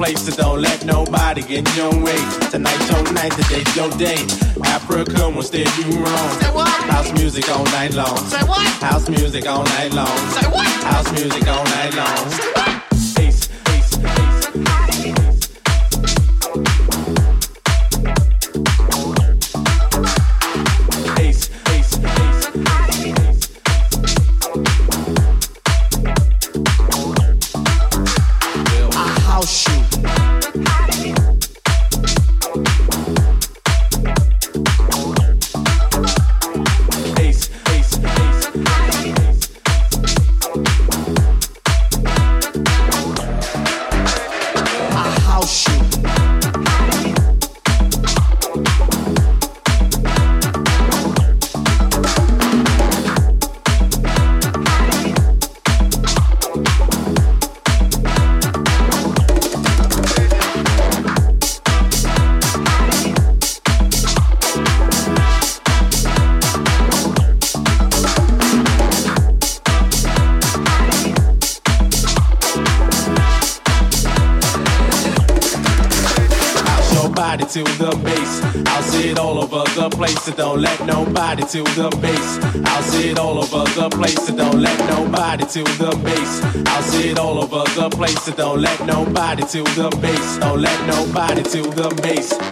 place, so don't let nobody get in your way. Tonight's your night, today's your day. Africa won't steer you wrong. Say what? House music all night long. Say what? House music all night long. Say what? House music all night long. Say what? Don't let nobody to the base. I'll see it all over the place, so don't let nobody to the base. I'll see it all over the place, so don't let nobody to the base. Don't let nobody to the bass.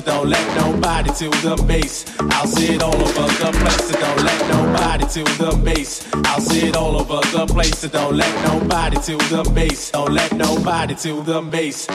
Don't let nobody to the bass. I'll see it all over the place, so don't let nobody to the bass. I'll see it all over the place, so don't let nobody to the bass. Don't let nobody to the bass.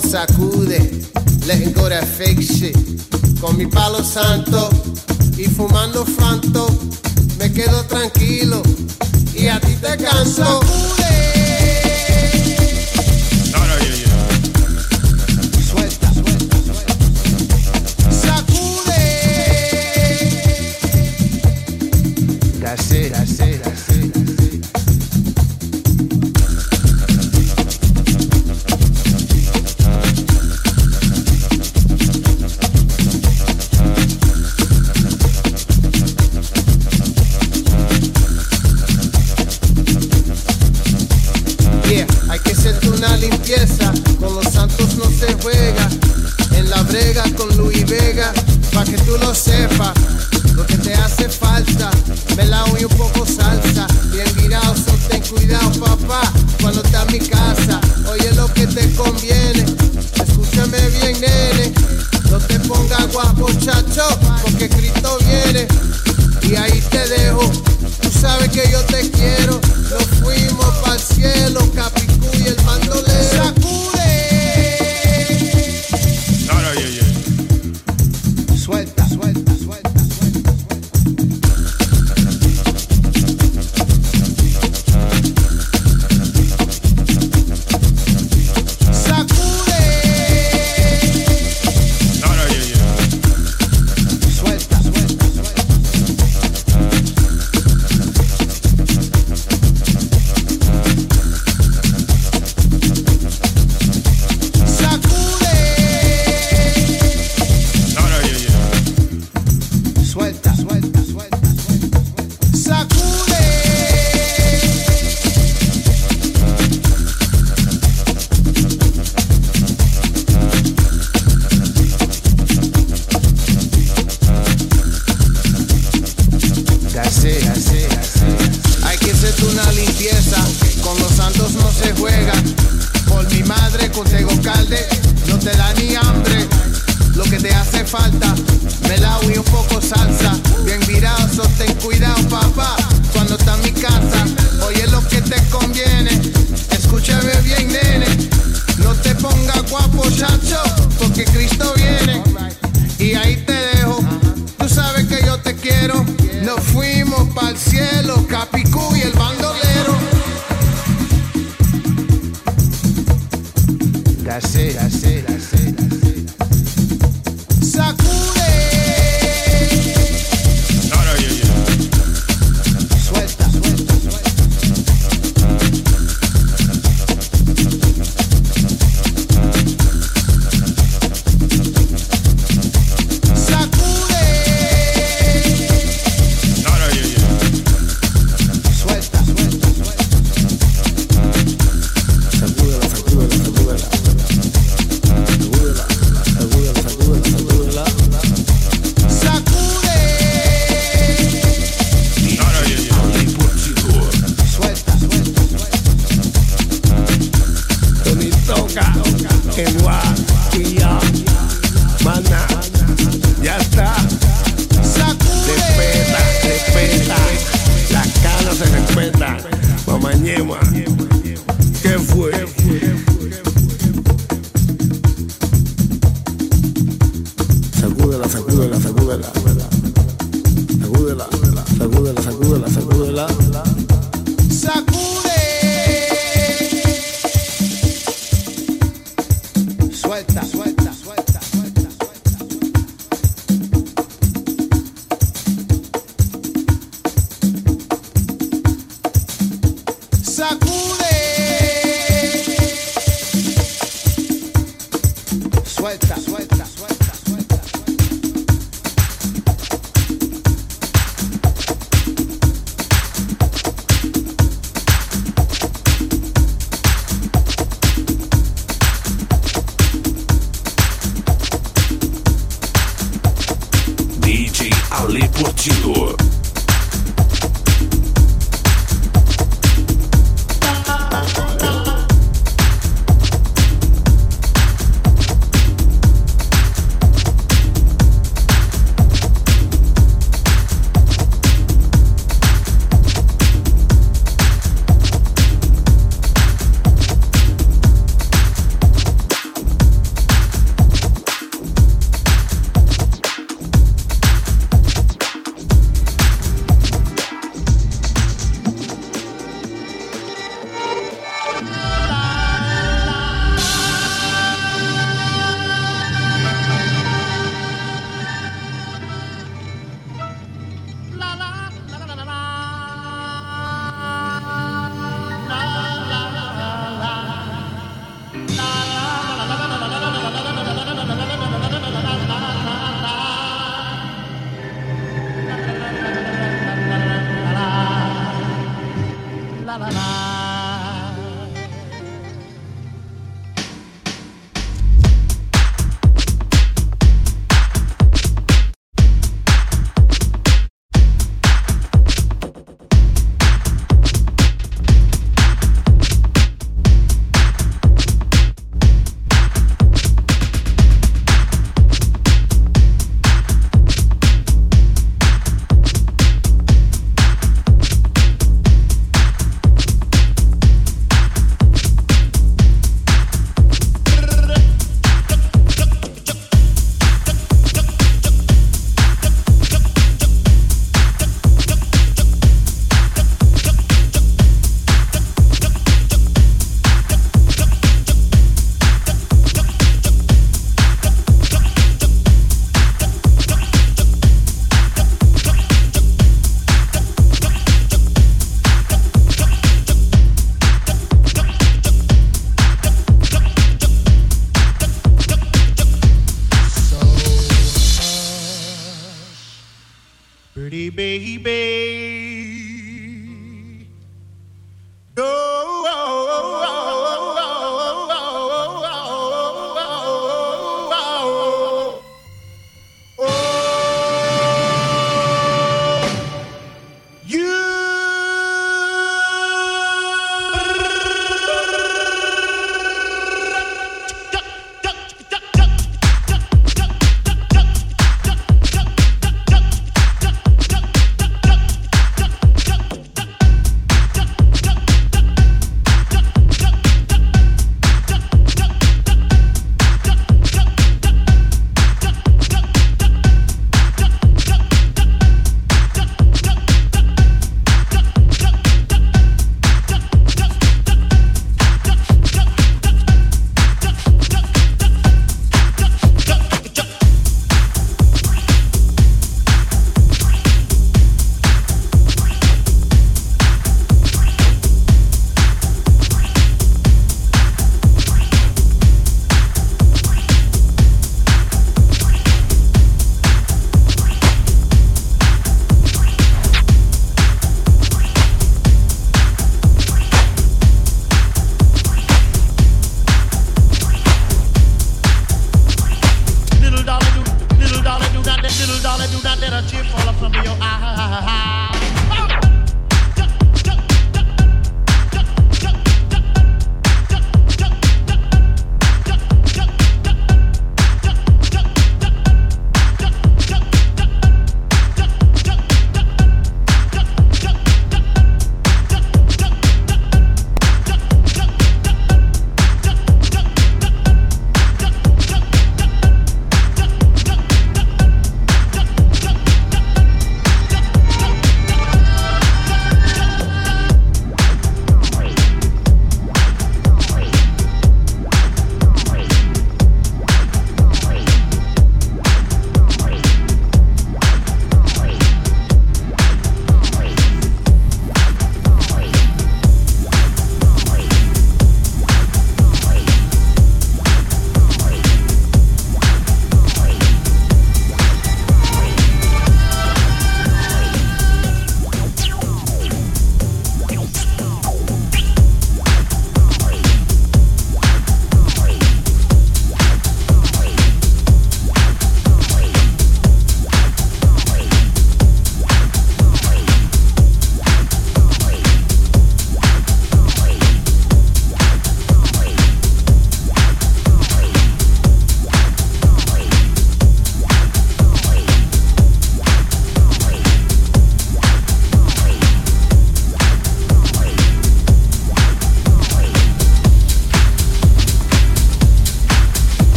sacude, letting go that fake shit. Con mi palo santo y fumando fanto, me quedo tranquilo y a ti te canso.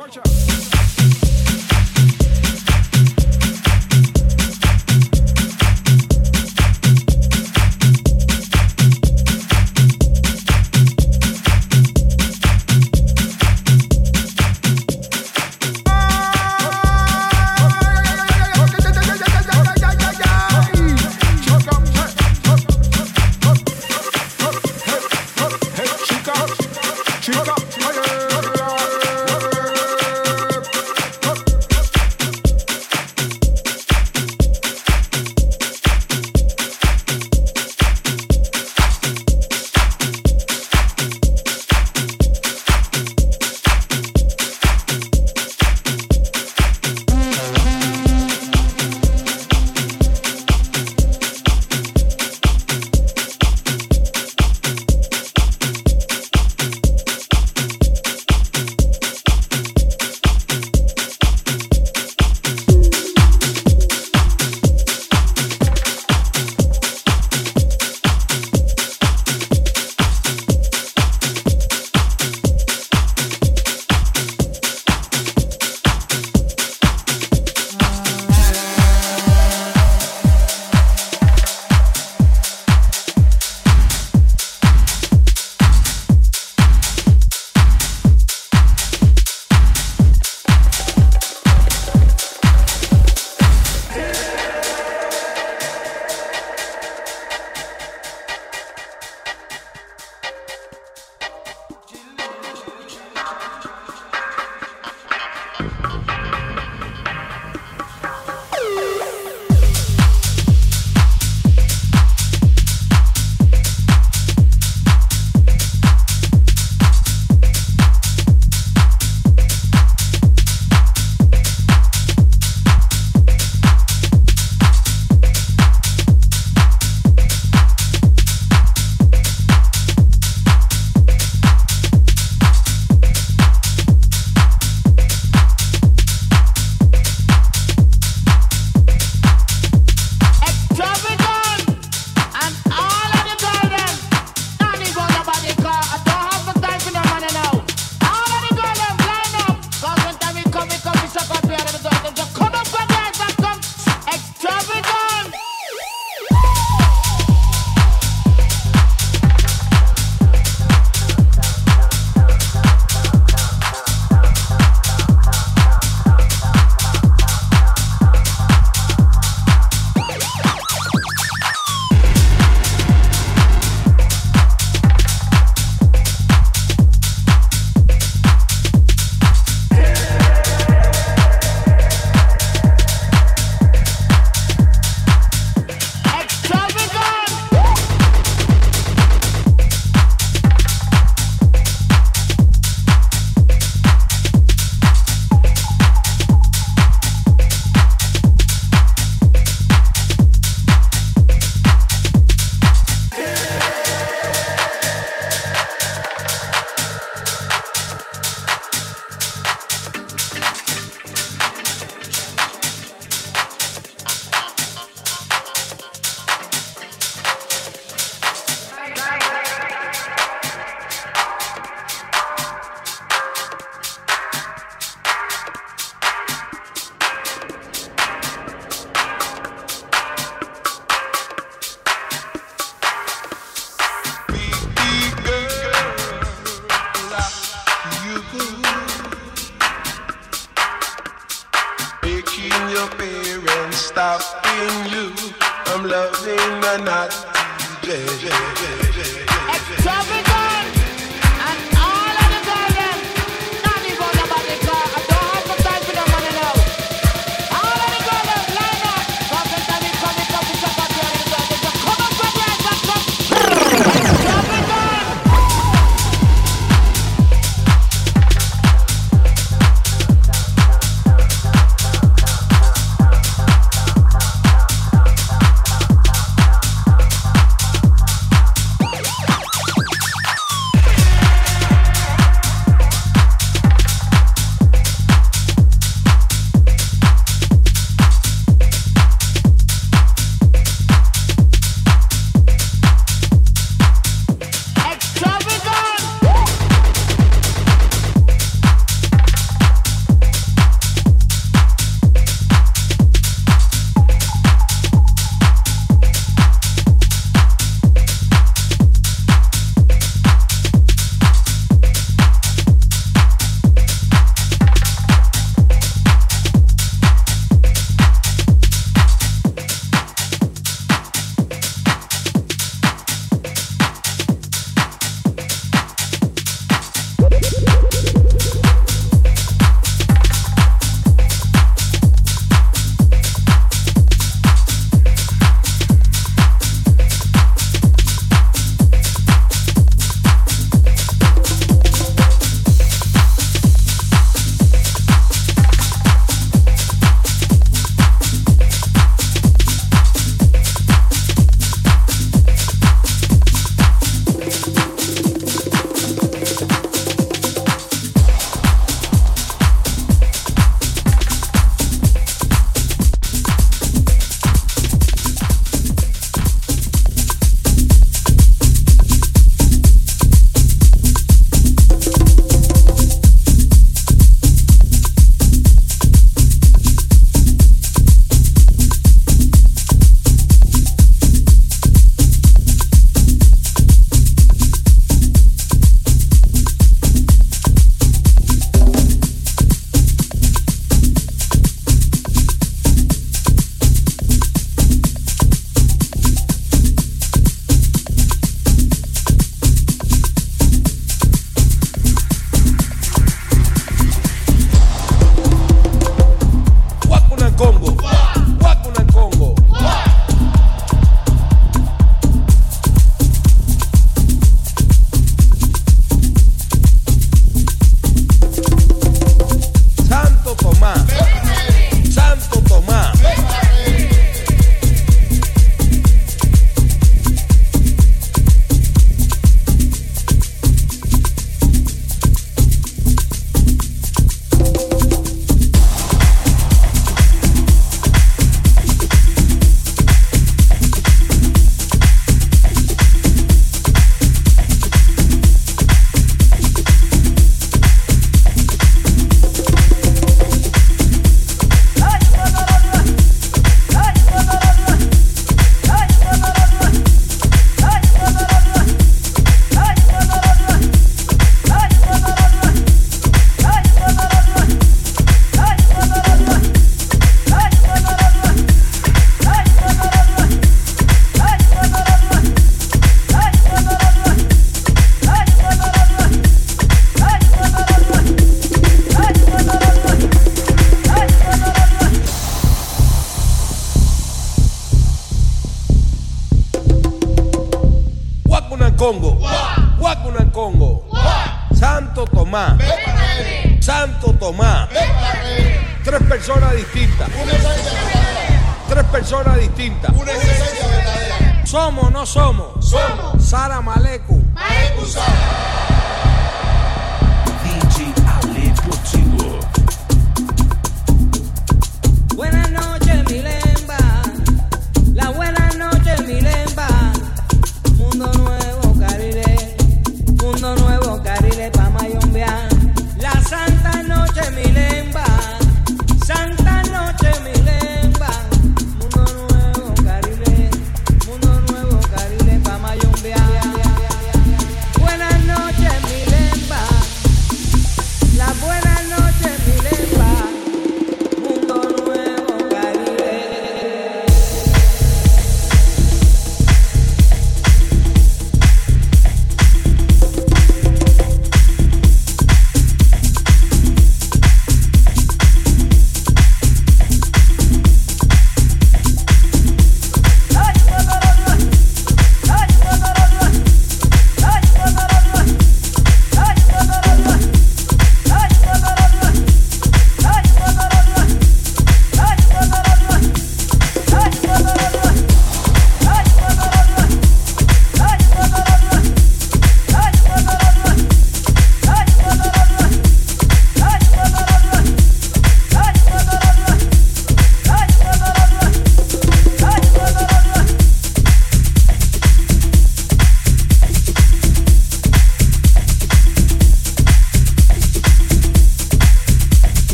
Watch out,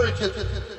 marriages.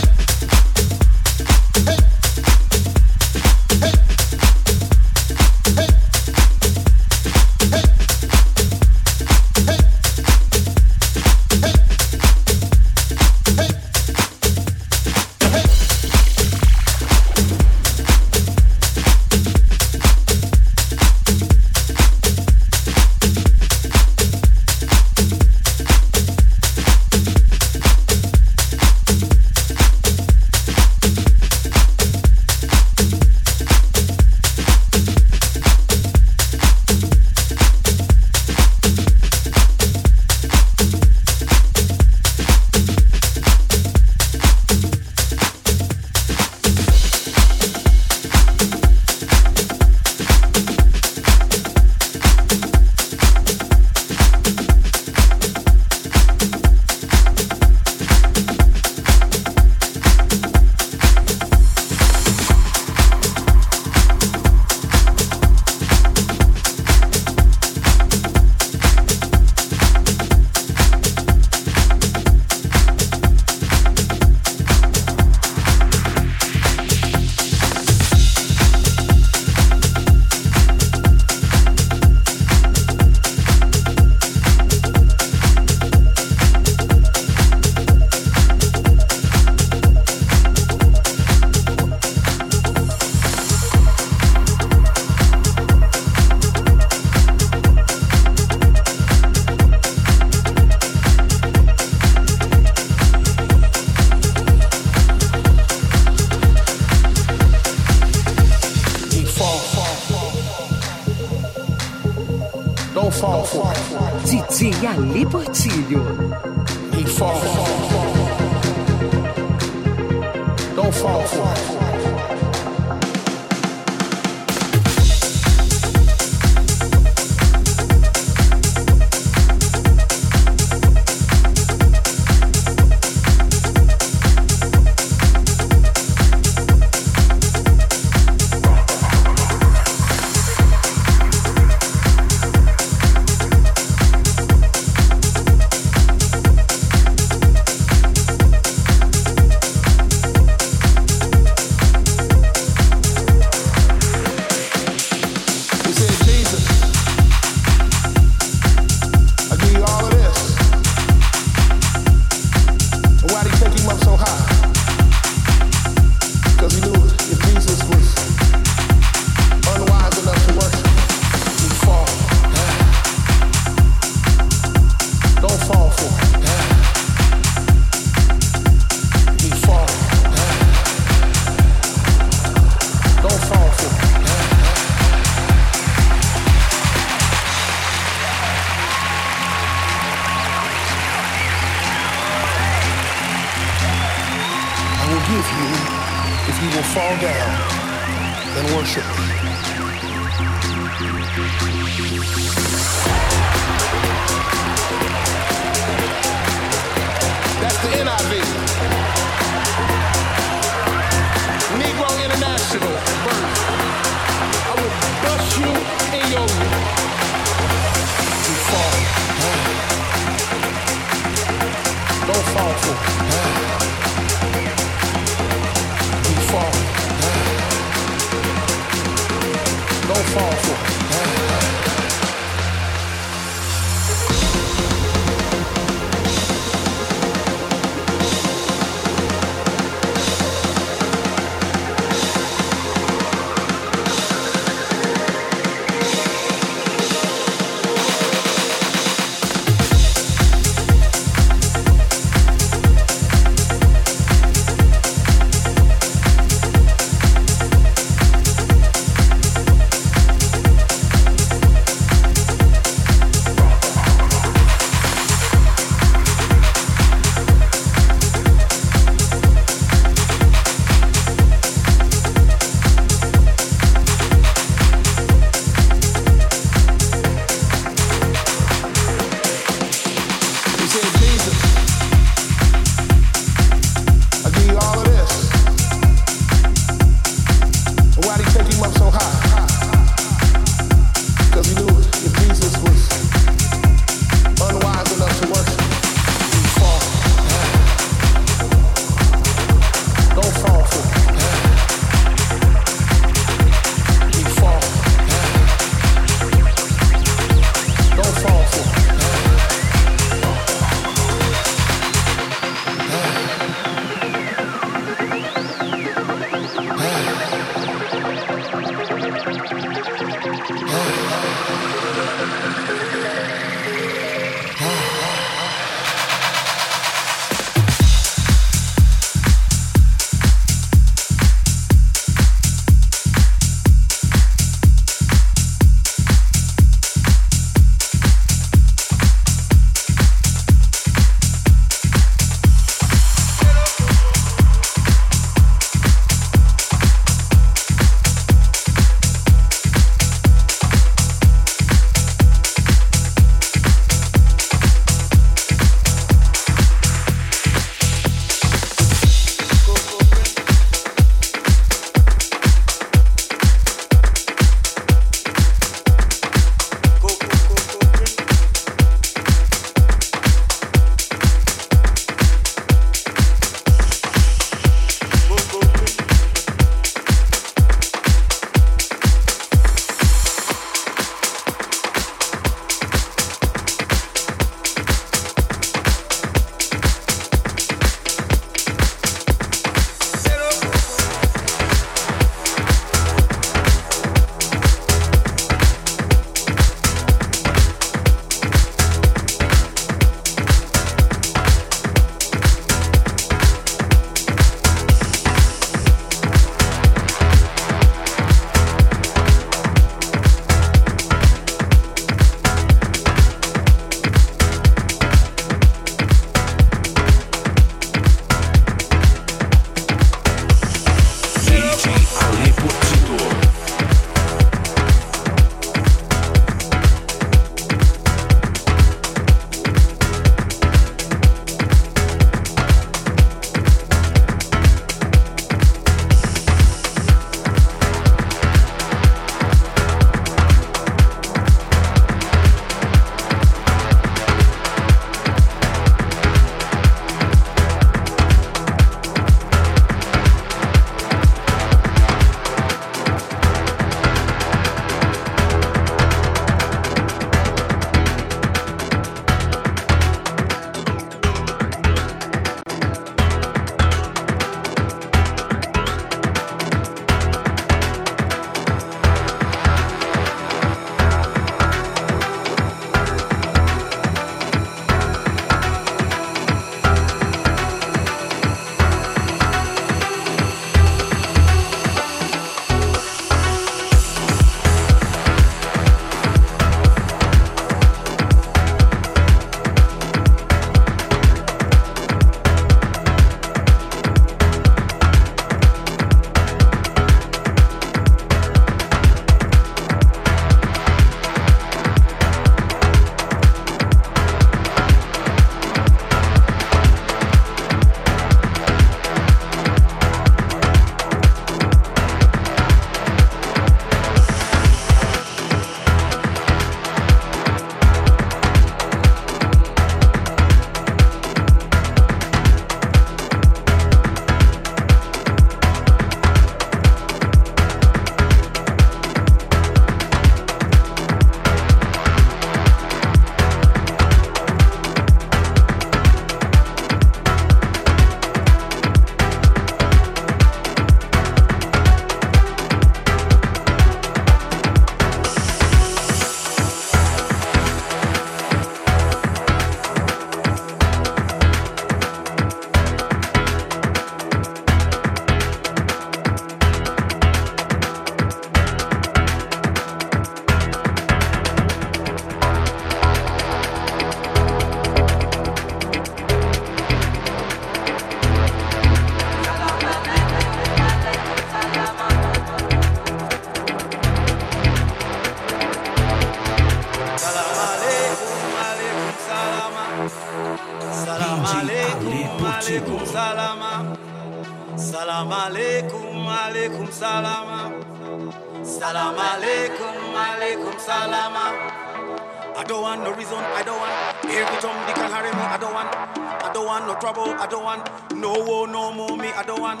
No trouble, I don't want no war, no more me, I don't want.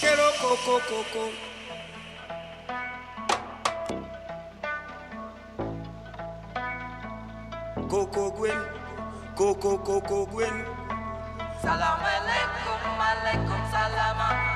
Quiero coco, coco. Coco Gwen, Coco Coco Gwen. Salam alaikum, alaikum salama.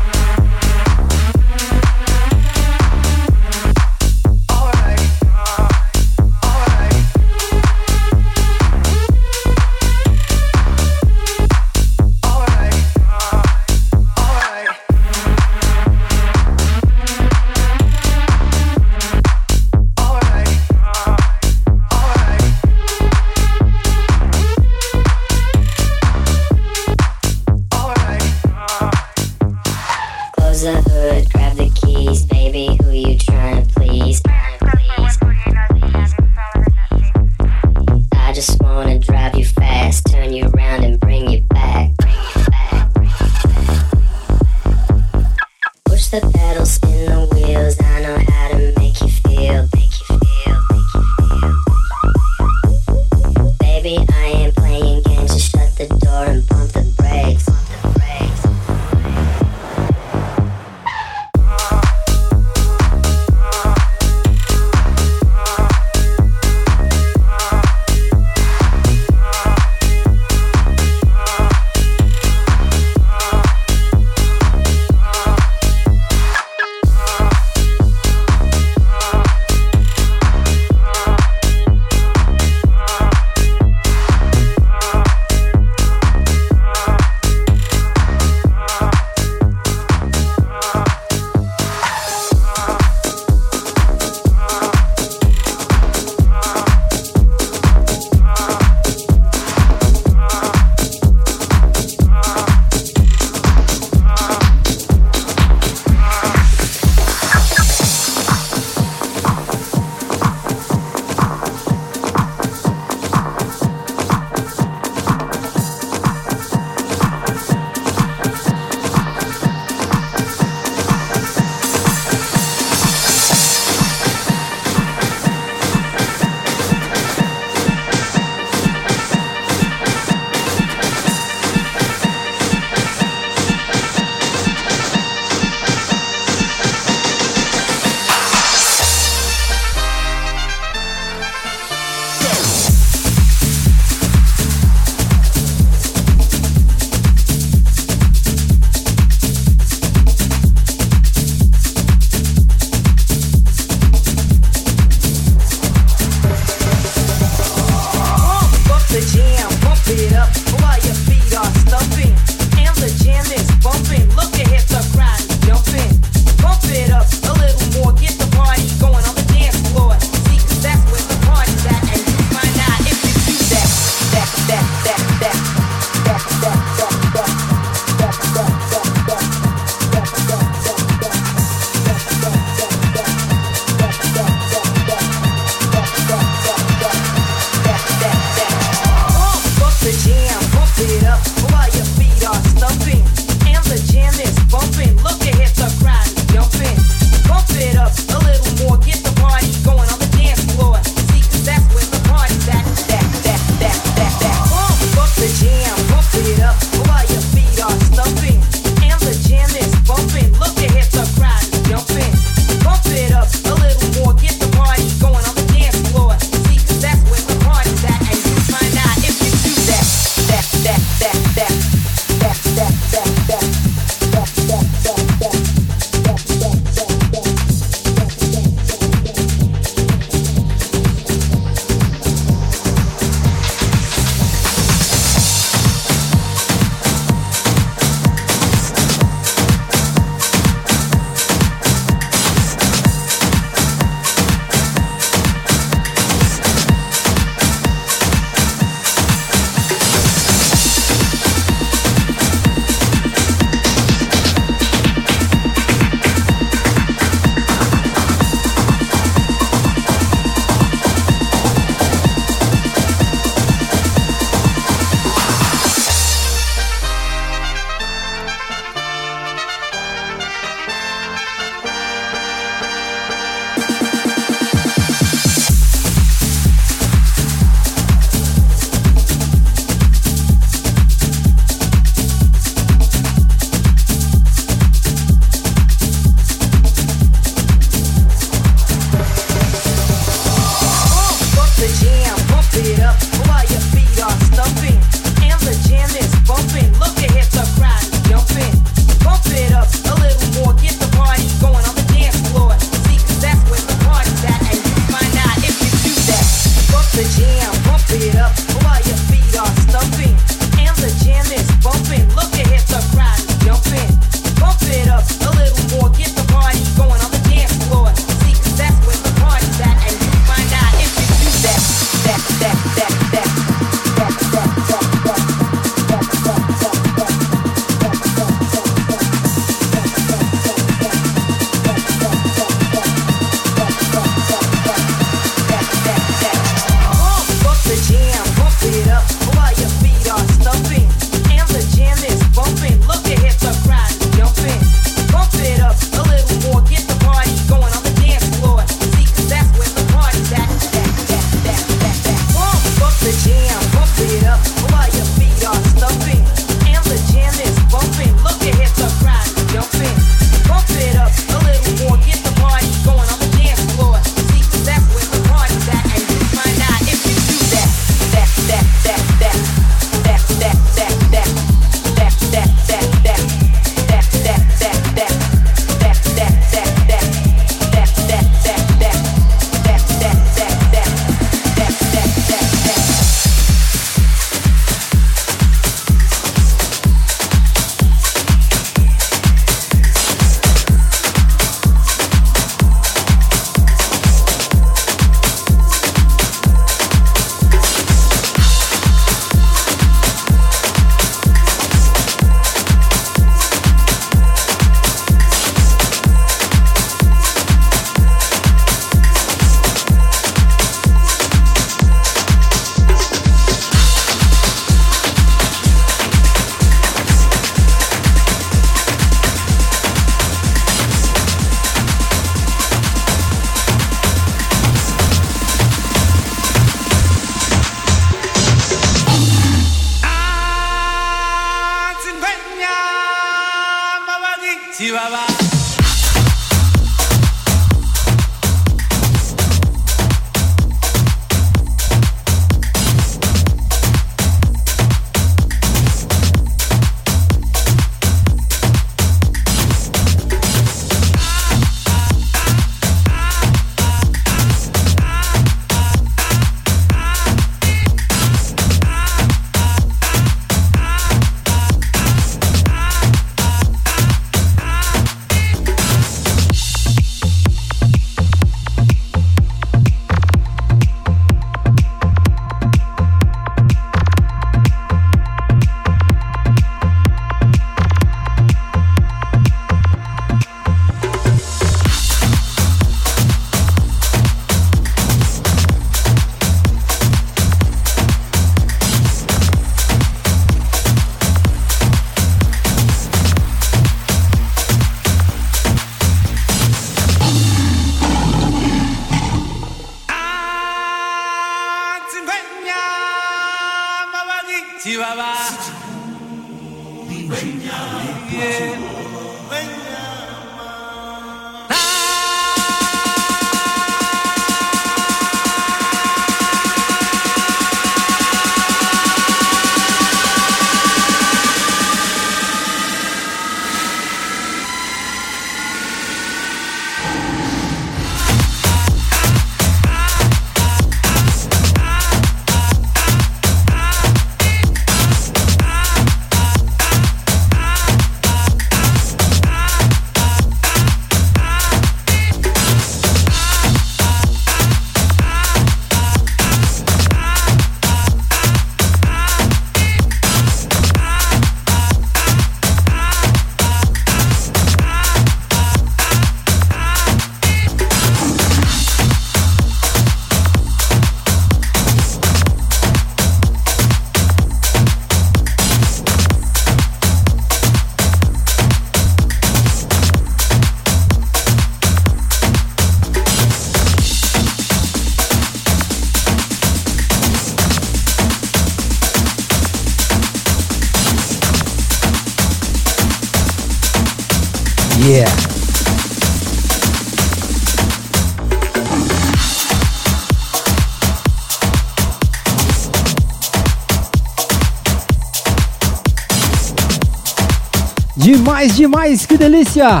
Demais, demais, que delícia!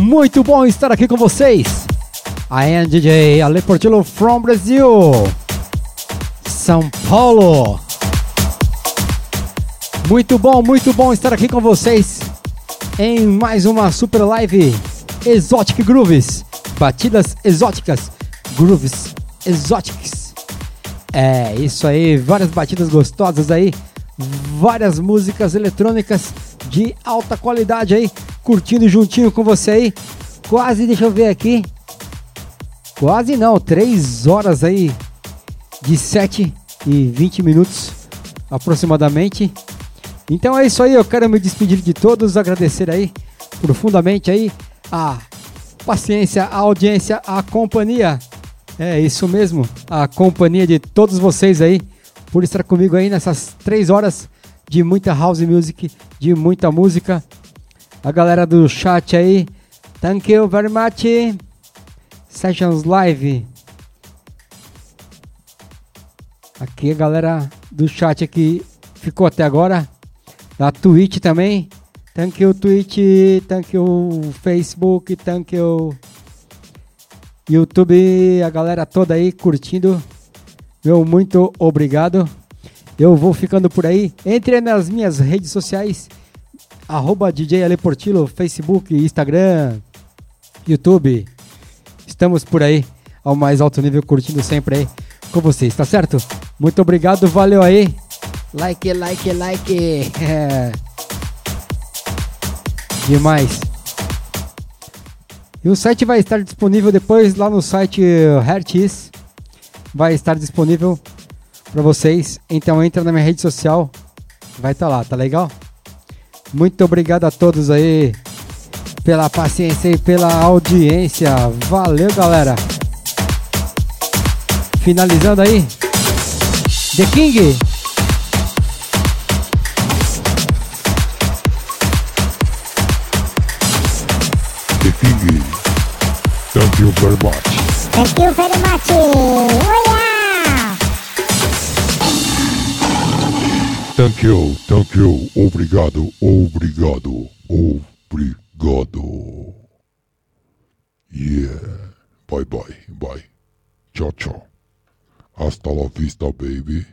Muito bom estar aqui com vocês. I am DJ Ale Portillo from Brazil, São Paulo. Muito bom, muito bom estar aqui com vocês em mais uma super live Exotic Grooves, batidas exóticas, grooves exóticos. É isso aí, várias batidas gostosas aí, várias músicas eletrônicas de alta qualidade aí, curtindo juntinho com você aí. Quase, deixa eu ver aqui, quase não, 3 horas aí de 7 e 20 minutos aproximadamente. Então é isso aí, eu quero me despedir de todos, agradecer aí profundamente aí a paciência, a audiência, a companhia. É isso mesmo, a companhia de todos vocês aí por estar comigo aí nessas três horas de muita house music, de muita música. A galera do chat aí, thank you very much. Sessions Live. Aqui a galera do chat aqui ficou até agora. Da Twitch também. Thank you Twitch, thank you Facebook, thank you YouTube, a galera toda aí curtindo. Meu muito obrigado. Eu vou ficando por aí. Entre nas minhas redes sociais, arroba DJ Facebook, Instagram, YouTube. Estamos por aí, ao mais alto nível, curtindo sempre aí com vocês, tá certo? Muito obrigado, valeu aí. Like, like, like. Demais. E o site vai estar disponível depois lá no site Hertz. Vai estar disponível para vocês. Então entra na minha rede social. Vai estar lá, tá legal? Muito obrigado a todos aí pela paciência e pela audiência. Valeu, galera. Finalizando aí. The King. The King. Thank you very much. Thank you very much. Oh yeah. Thank you, thank you. Obrigado, obrigado, obrigado. Yeah. Bye bye, bye. Tchau, tchau. Hasta la vista, baby.